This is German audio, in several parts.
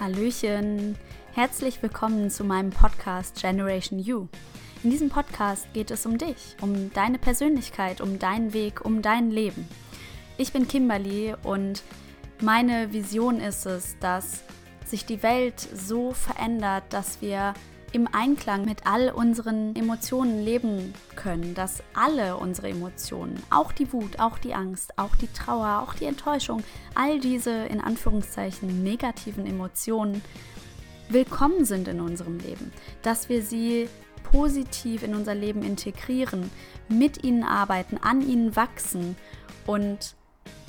Hallöchen, herzlich willkommen zu meinem Podcast Generation You. In diesem Podcast geht es um dich, um deine Persönlichkeit, um deinen Weg, um dein Leben. Ich bin Kimberly und meine Vision ist es, dass sich die Welt so verändert, dass wir im Einklang mit all unseren Emotionen leben können, dass alle unsere Emotionen, auch die Wut, auch die Angst, auch die Trauer, auch die Enttäuschung, all diese in Anführungszeichen negativen Emotionen willkommen sind in unserem Leben, dass wir sie positiv in unser Leben integrieren, mit ihnen arbeiten, an ihnen wachsen und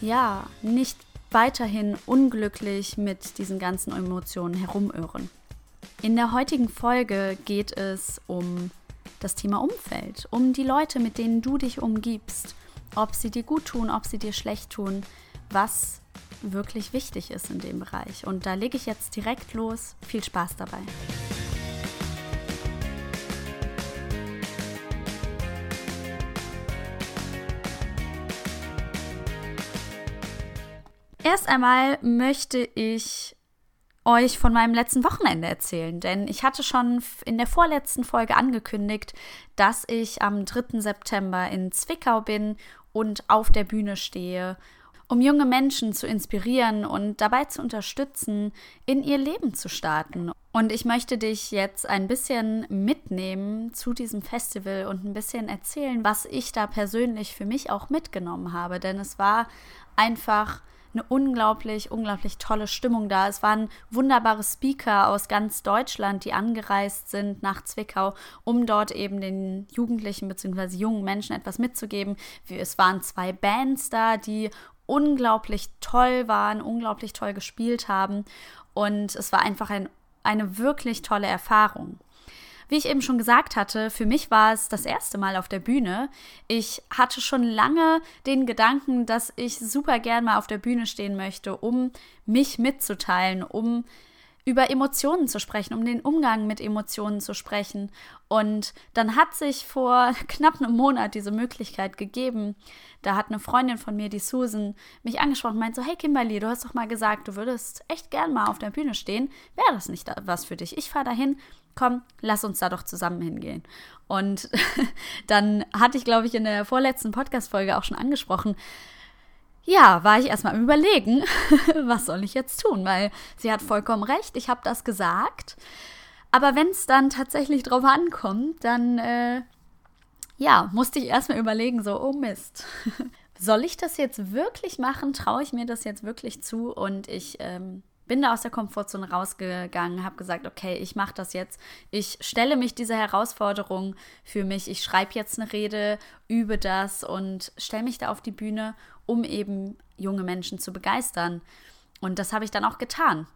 ja, nicht weiterhin unglücklich mit diesen ganzen Emotionen herumirren. In der heutigen Folge geht es um das Thema Umfeld, um die Leute, mit denen du dich umgibst, ob sie dir gut tun, ob sie dir schlecht tun, was wirklich wichtig ist in dem Bereich. Und da lege ich jetzt direkt los. Viel Spaß dabei. Erst einmal möchte ich euch von meinem letzten Wochenende erzählen, denn ich hatte schon in der vorletzten Folge angekündigt, dass ich am 3. September in Zwickau bin und auf der Bühne stehe, um junge Menschen zu inspirieren und dabei zu unterstützen, in ihr Leben zu starten. Und ich möchte dich jetzt ein bisschen mitnehmen zu diesem Festival und ein bisschen erzählen, was ich da persönlich für mich auch mitgenommen habe, denn es war einfach eine unglaublich, unglaublich tolle Stimmung da. Es waren wunderbare Speaker aus ganz Deutschland, die angereist sind nach Zwickau, um dort eben den Jugendlichen bzw. jungen Menschen etwas mitzugeben. Es waren zwei Bands da, die unglaublich toll waren, unglaublich toll gespielt haben. Und es war einfach ein, eine wirklich tolle Erfahrung. Wie ich eben schon gesagt hatte, für mich war es das erste Mal auf der Bühne. Ich hatte schon lange den Gedanken, dass ich super gern mal auf der Bühne stehen möchte, um mich mitzuteilen, um über Emotionen zu sprechen, um den Umgang mit Emotionen zu sprechen. Und dann hat sich vor knapp einem Monat diese Möglichkeit gegeben. Da hat eine Freundin von mir, die Susan, mich angesprochen und meint so, hey Kimberly, du hast doch mal gesagt, du würdest echt gern mal auf der Bühne stehen. Wäre das nicht was für dich? Ich fahre dahin, komm, lass uns da doch zusammen hingehen. Und dann hatte ich, glaube ich, in der vorletzten Podcast-Folge auch schon angesprochen, ja, war ich erstmal am Überlegen, was soll ich jetzt tun? Weil sie hat vollkommen recht, ich habe das gesagt. Aber wenn es dann tatsächlich drauf ankommt, dann, äh, ja, musste ich erstmal überlegen, so, oh Mist. soll ich das jetzt wirklich machen? Traue ich mir das jetzt wirklich zu? Und ich ähm, bin da aus der Komfortzone rausgegangen, habe gesagt, okay, ich mache das jetzt. Ich stelle mich dieser Herausforderung für mich. Ich schreibe jetzt eine Rede, übe das und stelle mich da auf die Bühne, um eben junge Menschen zu begeistern. Und das habe ich dann auch getan.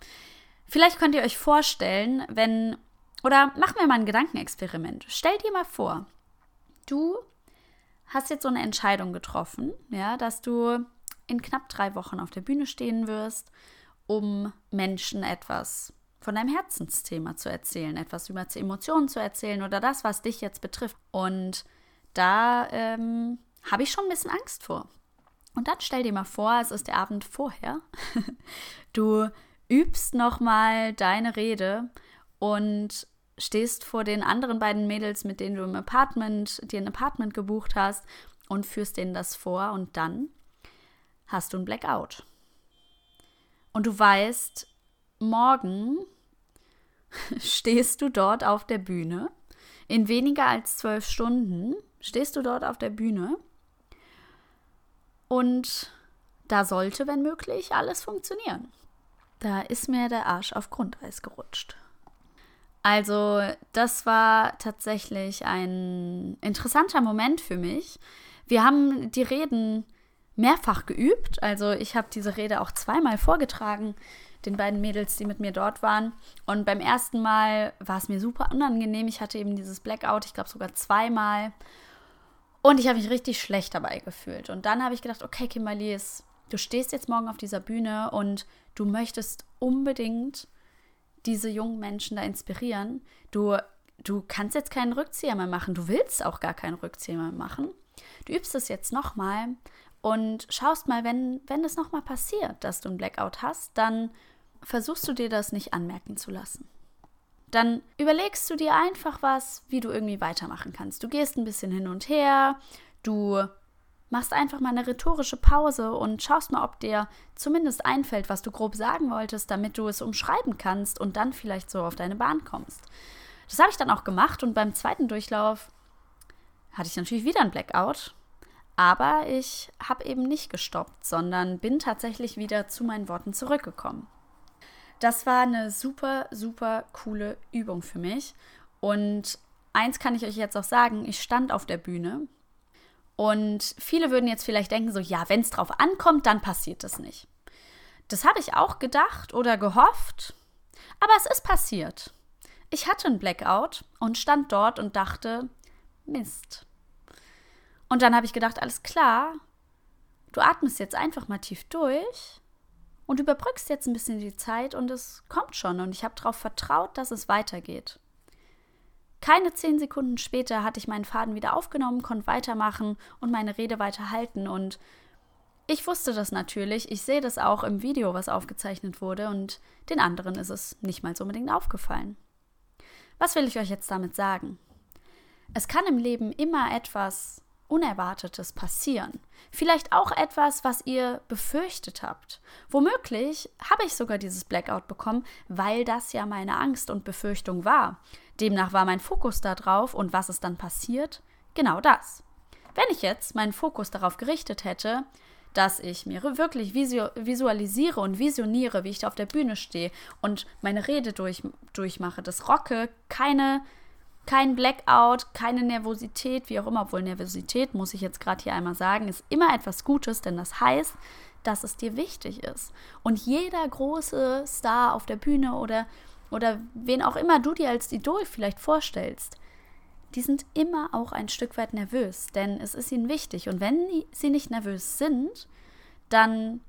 Vielleicht könnt ihr euch vorstellen, wenn, oder machen wir mal ein Gedankenexperiment. Stell dir mal vor, du hast jetzt so eine Entscheidung getroffen, ja, dass du in knapp drei Wochen auf der Bühne stehen wirst um Menschen etwas von deinem Herzensthema zu erzählen, etwas über Emotionen zu erzählen oder das, was dich jetzt betrifft. Und da ähm, habe ich schon ein bisschen Angst vor. Und dann stell dir mal vor, es ist der Abend vorher. du übst nochmal deine Rede und stehst vor den anderen beiden Mädels, mit denen du im Apartment, dir ein Apartment gebucht hast und führst denen das vor und dann hast du ein Blackout und du weißt, morgen stehst du dort auf der Bühne. In weniger als zwölf Stunden stehst du dort auf der Bühne. Und da sollte, wenn möglich, alles funktionieren. Da ist mir der Arsch auf Grundeis gerutscht. Also, das war tatsächlich ein interessanter Moment für mich. Wir haben die Reden mehrfach geübt. Also ich habe diese Rede auch zweimal vorgetragen, den beiden Mädels, die mit mir dort waren. Und beim ersten Mal war es mir super unangenehm. Ich hatte eben dieses Blackout, ich glaube sogar zweimal. Und ich habe mich richtig schlecht dabei gefühlt. Und dann habe ich gedacht, okay, Kimberly, du stehst jetzt morgen auf dieser Bühne und du möchtest unbedingt diese jungen Menschen da inspirieren. Du, du kannst jetzt keinen Rückzieher mehr machen. Du willst auch gar keinen Rückzieher mehr machen. Du übst es jetzt nochmal und schaust mal, wenn, wenn es nochmal passiert, dass du ein Blackout hast, dann versuchst du dir das nicht anmerken zu lassen. Dann überlegst du dir einfach was, wie du irgendwie weitermachen kannst. Du gehst ein bisschen hin und her, du machst einfach mal eine rhetorische Pause und schaust mal, ob dir zumindest einfällt, was du grob sagen wolltest, damit du es umschreiben kannst und dann vielleicht so auf deine Bahn kommst. Das habe ich dann auch gemacht und beim zweiten Durchlauf hatte ich natürlich wieder ein Blackout, aber ich habe eben nicht gestoppt, sondern bin tatsächlich wieder zu meinen Worten zurückgekommen. Das war eine super, super coole Übung für mich. Und eins kann ich euch jetzt auch sagen, ich stand auf der Bühne und viele würden jetzt vielleicht denken, so ja, wenn es drauf ankommt, dann passiert das nicht. Das habe ich auch gedacht oder gehofft, aber es ist passiert. Ich hatte einen Blackout und stand dort und dachte, Mist. Und dann habe ich gedacht, alles klar, du atmest jetzt einfach mal tief durch und überbrückst jetzt ein bisschen die Zeit und es kommt schon und ich habe darauf vertraut, dass es weitergeht. Keine zehn Sekunden später hatte ich meinen Faden wieder aufgenommen, konnte weitermachen und meine Rede weiterhalten und ich wusste das natürlich, ich sehe das auch im Video, was aufgezeichnet wurde und den anderen ist es nicht mal so unbedingt aufgefallen. Was will ich euch jetzt damit sagen? Es kann im Leben immer etwas Unerwartetes passieren. Vielleicht auch etwas, was ihr befürchtet habt. Womöglich habe ich sogar dieses Blackout bekommen, weil das ja meine Angst und Befürchtung war. Demnach war mein Fokus da drauf und was ist dann passiert? Genau das. Wenn ich jetzt meinen Fokus darauf gerichtet hätte, dass ich mir wirklich visualisiere und visioniere, wie ich da auf der Bühne stehe und meine Rede durch, durchmache, das rocke, keine kein Blackout, keine Nervosität, wie auch immer, obwohl Nervosität, muss ich jetzt gerade hier einmal sagen, ist immer etwas Gutes, denn das heißt, dass es dir wichtig ist. Und jeder große Star auf der Bühne oder, oder wen auch immer du dir als Idol vielleicht vorstellst, die sind immer auch ein Stück weit nervös, denn es ist ihnen wichtig. Und wenn sie nicht nervös sind, dann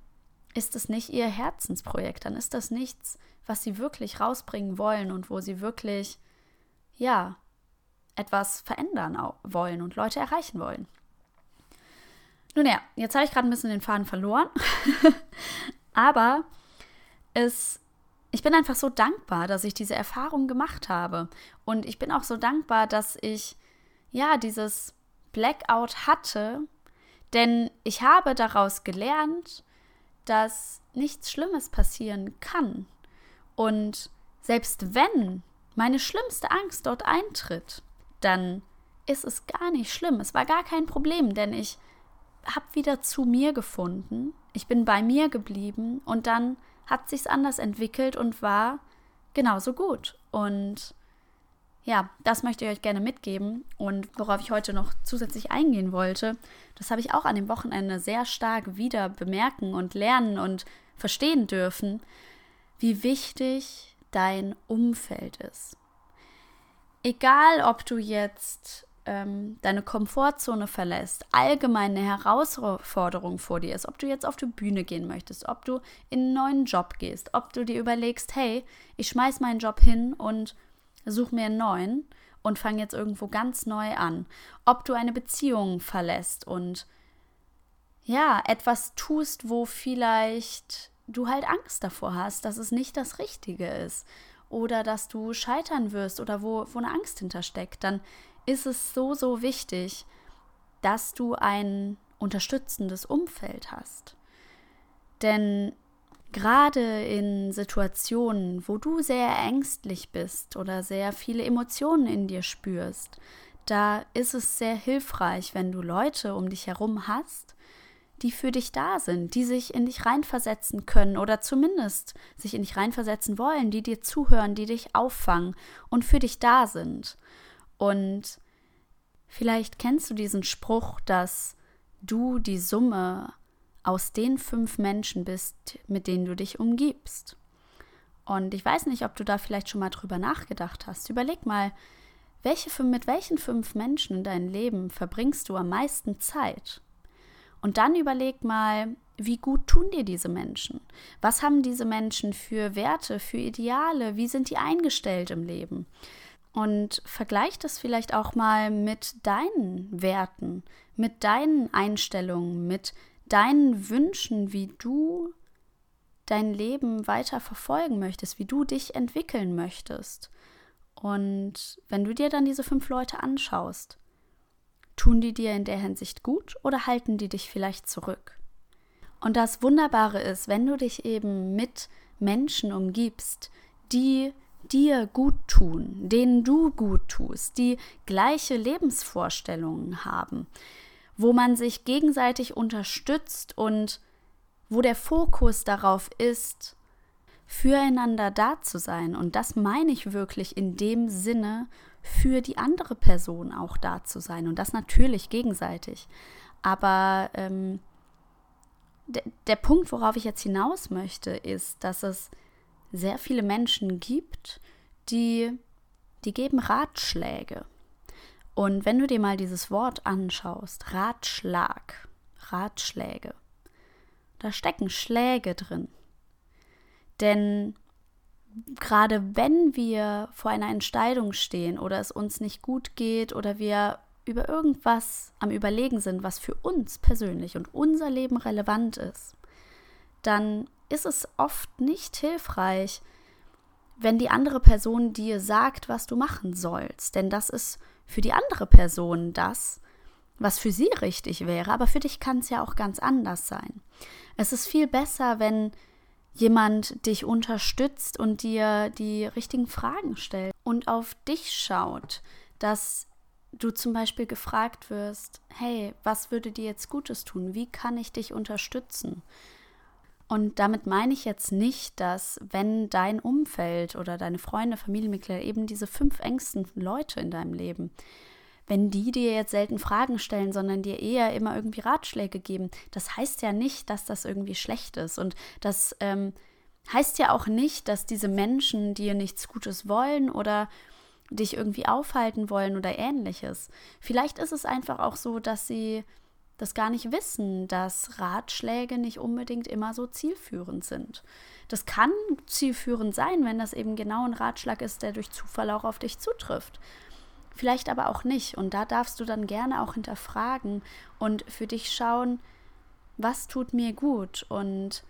ist es nicht ihr Herzensprojekt, dann ist das nichts, was sie wirklich rausbringen wollen und wo sie wirklich, ja, etwas verändern wollen und Leute erreichen wollen. Nun ja, jetzt habe ich gerade ein bisschen den Faden verloren. Aber es, ich bin einfach so dankbar, dass ich diese Erfahrung gemacht habe. Und ich bin auch so dankbar, dass ich ja dieses Blackout hatte, denn ich habe daraus gelernt, dass nichts Schlimmes passieren kann. Und selbst wenn meine schlimmste Angst dort eintritt, dann ist es gar nicht schlimm. Es war gar kein Problem, denn ich habe wieder zu mir gefunden. Ich bin bei mir geblieben und dann hat sich's anders entwickelt und war genauso gut. Und ja, das möchte ich euch gerne mitgeben. Und worauf ich heute noch zusätzlich eingehen wollte, das habe ich auch an dem Wochenende sehr stark wieder bemerken und lernen und verstehen dürfen, wie wichtig dein Umfeld ist egal ob du jetzt ähm, deine Komfortzone verlässt, allgemein eine Herausforderung vor dir ist, ob du jetzt auf die Bühne gehen möchtest, ob du in einen neuen Job gehst, ob du dir überlegst, hey, ich schmeiß meinen Job hin und suche mir einen neuen und fange jetzt irgendwo ganz neu an, ob du eine Beziehung verlässt und ja, etwas tust, wo vielleicht du halt Angst davor hast, dass es nicht das Richtige ist oder dass du scheitern wirst oder wo, wo eine Angst hintersteckt, dann ist es so, so wichtig, dass du ein unterstützendes Umfeld hast. Denn gerade in Situationen, wo du sehr ängstlich bist oder sehr viele Emotionen in dir spürst, da ist es sehr hilfreich, wenn du Leute um dich herum hast, die für dich da sind, die sich in dich reinversetzen können oder zumindest sich in dich reinversetzen wollen, die dir zuhören, die dich auffangen und für dich da sind. Und vielleicht kennst du diesen Spruch, dass du die Summe aus den fünf Menschen bist, mit denen du dich umgibst. Und ich weiß nicht, ob du da vielleicht schon mal drüber nachgedacht hast. Überleg mal, welche, mit welchen fünf Menschen in deinem Leben verbringst du am meisten Zeit? Und dann überleg mal, wie gut tun dir diese Menschen? Was haben diese Menschen für Werte, für Ideale? Wie sind die eingestellt im Leben? Und vergleich das vielleicht auch mal mit deinen Werten, mit deinen Einstellungen, mit deinen Wünschen, wie du dein Leben weiter verfolgen möchtest, wie du dich entwickeln möchtest. Und wenn du dir dann diese fünf Leute anschaust, tun die dir in der Hinsicht gut oder halten die dich vielleicht zurück? Und das Wunderbare ist, wenn du dich eben mit Menschen umgibst, die dir gut tun, denen du gut tust, die gleiche Lebensvorstellungen haben, wo man sich gegenseitig unterstützt und wo der Fokus darauf ist, füreinander da zu sein. Und das meine ich wirklich in dem Sinne, für die andere Person auch da zu sein. Und das natürlich gegenseitig. Aber ähm, der Punkt, worauf ich jetzt hinaus möchte, ist, dass es sehr viele Menschen gibt, die, die geben Ratschläge. Und wenn du dir mal dieses Wort anschaust, Ratschlag, Ratschläge, da stecken Schläge drin. Denn gerade wenn wir vor einer Entscheidung stehen oder es uns nicht gut geht oder wir über irgendwas am Überlegen sind, was für uns persönlich und unser Leben relevant ist, dann ist es oft nicht hilfreich, wenn die andere Person dir sagt, was du machen sollst. Denn das ist für die andere Person das, was für sie richtig wäre. Aber für dich kann es ja auch ganz anders sein. Es ist viel besser, wenn jemand dich unterstützt und dir die richtigen Fragen stellt und auf dich schaut, dass du zum Beispiel gefragt wirst, hey, was würde dir jetzt Gutes tun? Wie kann ich dich unterstützen? Und damit meine ich jetzt nicht, dass wenn dein Umfeld oder deine Freunde, Familienmitglieder, eben diese fünf engsten Leute in deinem Leben, wenn die dir jetzt selten Fragen stellen, sondern dir eher immer irgendwie Ratschläge geben, das heißt ja nicht, dass das irgendwie schlecht ist. Und das ähm, heißt ja auch nicht, dass diese Menschen dir nichts Gutes wollen oder dich irgendwie aufhalten wollen oder ähnliches. Vielleicht ist es einfach auch so, dass sie das gar nicht wissen, dass Ratschläge nicht unbedingt immer so zielführend sind. Das kann zielführend sein, wenn das eben genau ein Ratschlag ist, der durch Zufall auch auf dich zutrifft. Vielleicht aber auch nicht. Und da darfst du dann gerne auch hinterfragen und für dich schauen, was tut mir gut. Und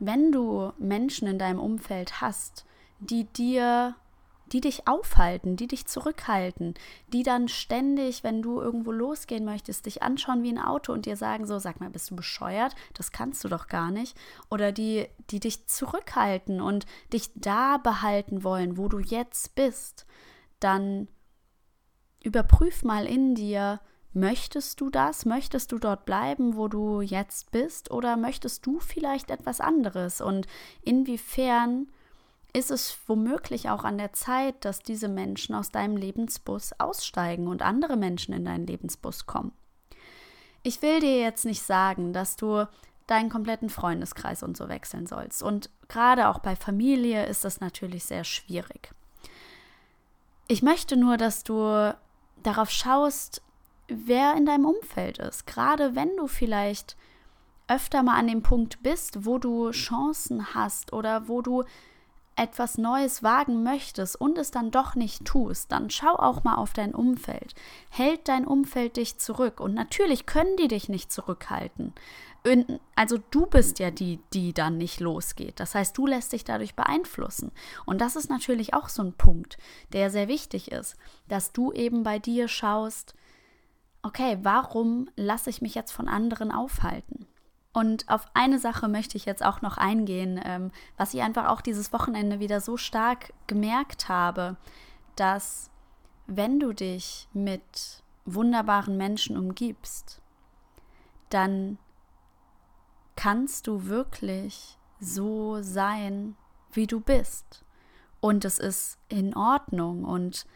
wenn du Menschen in deinem Umfeld hast, die dir die dich aufhalten, die dich zurückhalten, die dann ständig, wenn du irgendwo losgehen möchtest, dich anschauen wie ein Auto und dir sagen so, sag mal, bist du bescheuert? Das kannst du doch gar nicht. Oder die, die dich zurückhalten und dich da behalten wollen, wo du jetzt bist, dann überprüf mal in dir, möchtest du das? Möchtest du dort bleiben, wo du jetzt bist? Oder möchtest du vielleicht etwas anderes? Und inwiefern ist es womöglich auch an der Zeit, dass diese Menschen aus deinem Lebensbus aussteigen und andere Menschen in deinen Lebensbus kommen. Ich will dir jetzt nicht sagen, dass du deinen kompletten Freundeskreis und so wechseln sollst. Und gerade auch bei Familie ist das natürlich sehr schwierig. Ich möchte nur, dass du darauf schaust, wer in deinem Umfeld ist. Gerade wenn du vielleicht öfter mal an dem Punkt bist, wo du Chancen hast oder wo du etwas Neues wagen möchtest und es dann doch nicht tust, dann schau auch mal auf dein Umfeld. Hält dein Umfeld dich zurück? Und natürlich können die dich nicht zurückhalten. Also du bist ja die, die dann nicht losgeht. Das heißt, du lässt dich dadurch beeinflussen. Und das ist natürlich auch so ein Punkt, der sehr wichtig ist, dass du eben bei dir schaust, okay, warum lasse ich mich jetzt von anderen aufhalten? Und auf eine Sache möchte ich jetzt auch noch eingehen, ähm, was ich einfach auch dieses Wochenende wieder so stark gemerkt habe, dass wenn du dich mit wunderbaren Menschen umgibst, dann kannst du wirklich so sein, wie du bist. Und es ist in Ordnung und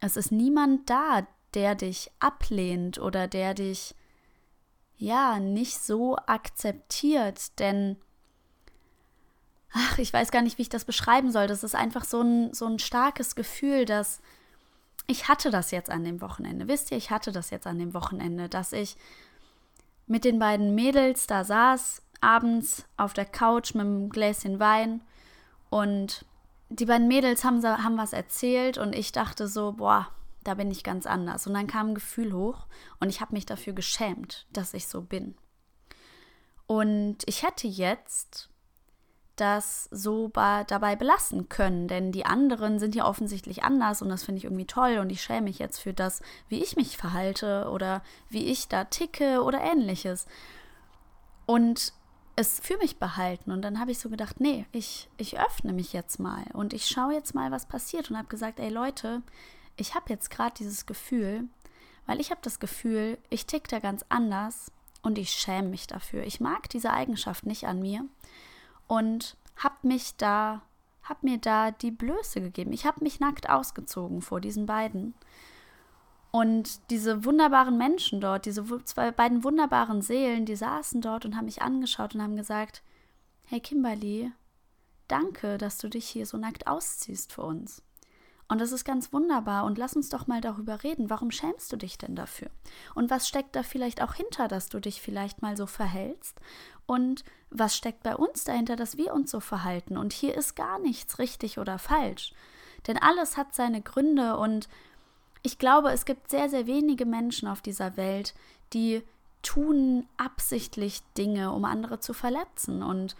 es ist niemand da, der dich ablehnt oder der dich ja nicht so akzeptiert, denn ach, ich weiß gar nicht, wie ich das beschreiben soll. Das ist einfach so ein, so ein starkes Gefühl, dass ich hatte das jetzt an dem Wochenende. Wisst ihr, ich hatte das jetzt an dem Wochenende, dass ich mit den beiden Mädels da saß, abends auf der Couch mit einem Gläschen Wein und die beiden Mädels haben, haben was erzählt und ich dachte so, boah, da bin ich ganz anders. Und dann kam ein Gefühl hoch und ich habe mich dafür geschämt, dass ich so bin. Und ich hätte jetzt das so dabei belassen können. Denn die anderen sind ja offensichtlich anders und das finde ich irgendwie toll und ich schäme mich jetzt für das, wie ich mich verhalte oder wie ich da ticke oder ähnliches. Und es für mich behalten. Und dann habe ich so gedacht, nee, ich, ich öffne mich jetzt mal und ich schaue jetzt mal, was passiert. Und habe gesagt, ey Leute, ich habe jetzt gerade dieses Gefühl, weil ich habe das Gefühl, ich tick da ganz anders und ich schäme mich dafür. Ich mag diese Eigenschaft nicht an mir und habe mich da, habe mir da die Blöße gegeben. Ich habe mich nackt ausgezogen vor diesen beiden. Und diese wunderbaren Menschen dort, diese zwei beiden wunderbaren Seelen, die saßen dort und haben mich angeschaut und haben gesagt: Hey Kimberly, danke, dass du dich hier so nackt ausziehst für uns. Und das ist ganz wunderbar. Und lass uns doch mal darüber reden. Warum schämst du dich denn dafür? Und was steckt da vielleicht auch hinter, dass du dich vielleicht mal so verhältst? Und was steckt bei uns dahinter, dass wir uns so verhalten? Und hier ist gar nichts richtig oder falsch. Denn alles hat seine Gründe und ich glaube, es gibt sehr, sehr wenige Menschen auf dieser Welt, die tun absichtlich Dinge, um andere zu verletzen. Und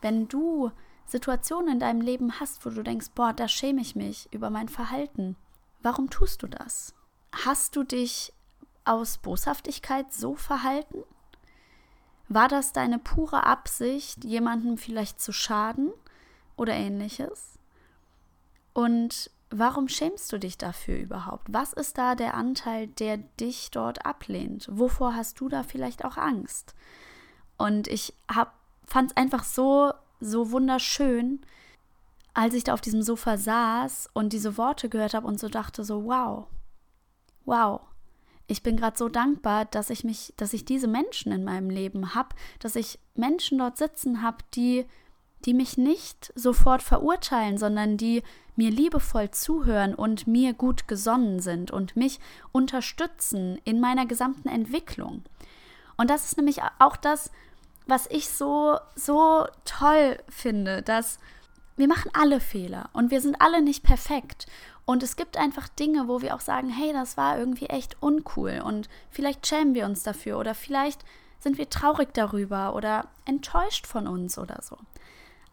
wenn du Situationen in deinem Leben hast, wo du denkst, boah, da schäme ich mich über mein Verhalten. Warum tust du das? Hast du dich aus Boshaftigkeit so verhalten? War das deine pure Absicht, jemandem vielleicht zu schaden oder ähnliches? Und warum schämst du dich dafür überhaupt? Was ist da der Anteil, der dich dort ablehnt? Wovor hast du da vielleicht auch Angst? Und ich fand es einfach so so wunderschön, als ich da auf diesem Sofa saß und diese Worte gehört habe und so dachte so, wow, wow, ich bin gerade so dankbar, dass ich mich, dass ich diese Menschen in meinem Leben habe, dass ich Menschen dort sitzen habe, die, die mich nicht sofort verurteilen, sondern die mir liebevoll zuhören und mir gut gesonnen sind und mich unterstützen in meiner gesamten Entwicklung. Und das ist nämlich auch das, was ich so, so toll finde, dass wir machen alle Fehler und wir sind alle nicht perfekt. Und es gibt einfach Dinge, wo wir auch sagen, hey, das war irgendwie echt uncool und vielleicht schämen wir uns dafür oder vielleicht sind wir traurig darüber oder enttäuscht von uns oder so.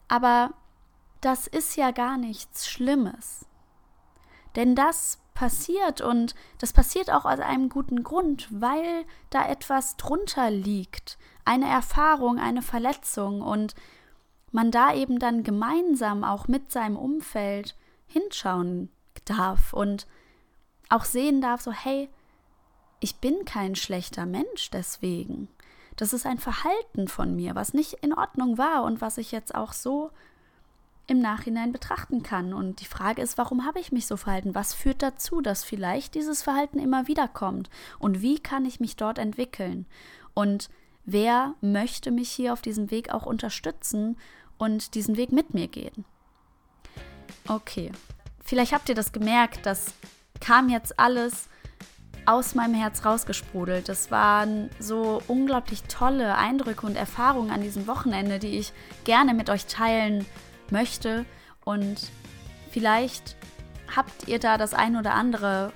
Aber das ist ja gar nichts Schlimmes. Denn das passiert. Und das passiert auch aus einem guten Grund, weil da etwas drunter liegt, eine Erfahrung, eine Verletzung. Und man da eben dann gemeinsam auch mit seinem Umfeld hinschauen darf und auch sehen darf, so hey, ich bin kein schlechter Mensch deswegen. Das ist ein Verhalten von mir, was nicht in Ordnung war und was ich jetzt auch so im Nachhinein betrachten kann. Und die Frage ist, warum habe ich mich so verhalten? Was führt dazu, dass vielleicht dieses Verhalten immer wieder kommt? Und wie kann ich mich dort entwickeln? Und wer möchte mich hier auf diesem Weg auch unterstützen und diesen Weg mit mir gehen? Okay, vielleicht habt ihr das gemerkt, das kam jetzt alles aus meinem Herz rausgesprudelt. Das waren so unglaublich tolle Eindrücke und Erfahrungen an diesem Wochenende, die ich gerne mit euch teilen möchte. Und vielleicht habt ihr da das ein oder andere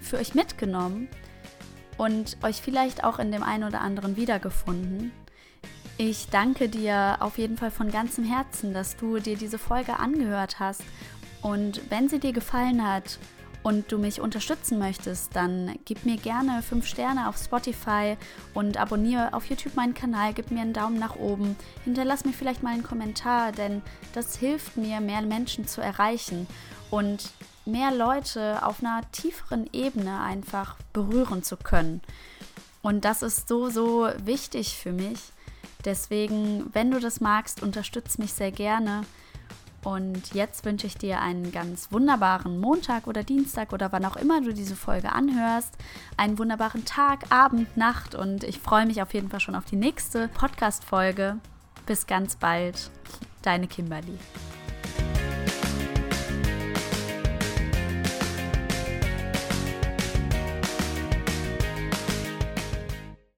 für euch mitgenommen und euch vielleicht auch in dem einen oder anderen wiedergefunden. Ich danke dir auf jeden Fall von ganzem Herzen, dass du dir diese Folge angehört hast. Und wenn sie dir gefallen hat und du mich unterstützen möchtest, dann gib mir gerne 5 Sterne auf Spotify und abonniere auf YouTube meinen Kanal, gib mir einen Daumen nach oben, hinterlass mir vielleicht mal einen Kommentar, denn das hilft mir, mehr Menschen zu erreichen und mehr Leute auf einer tieferen Ebene einfach berühren zu können. Und das ist so, so wichtig für mich. Deswegen, wenn du das magst, unterstütze mich sehr gerne. Und jetzt wünsche ich dir einen ganz wunderbaren Montag oder Dienstag oder wann auch immer du diese Folge anhörst. Einen wunderbaren Tag, Abend, Nacht und ich freue mich auf jeden Fall schon auf die nächste Podcast-Folge. Bis ganz bald, deine Kimberly.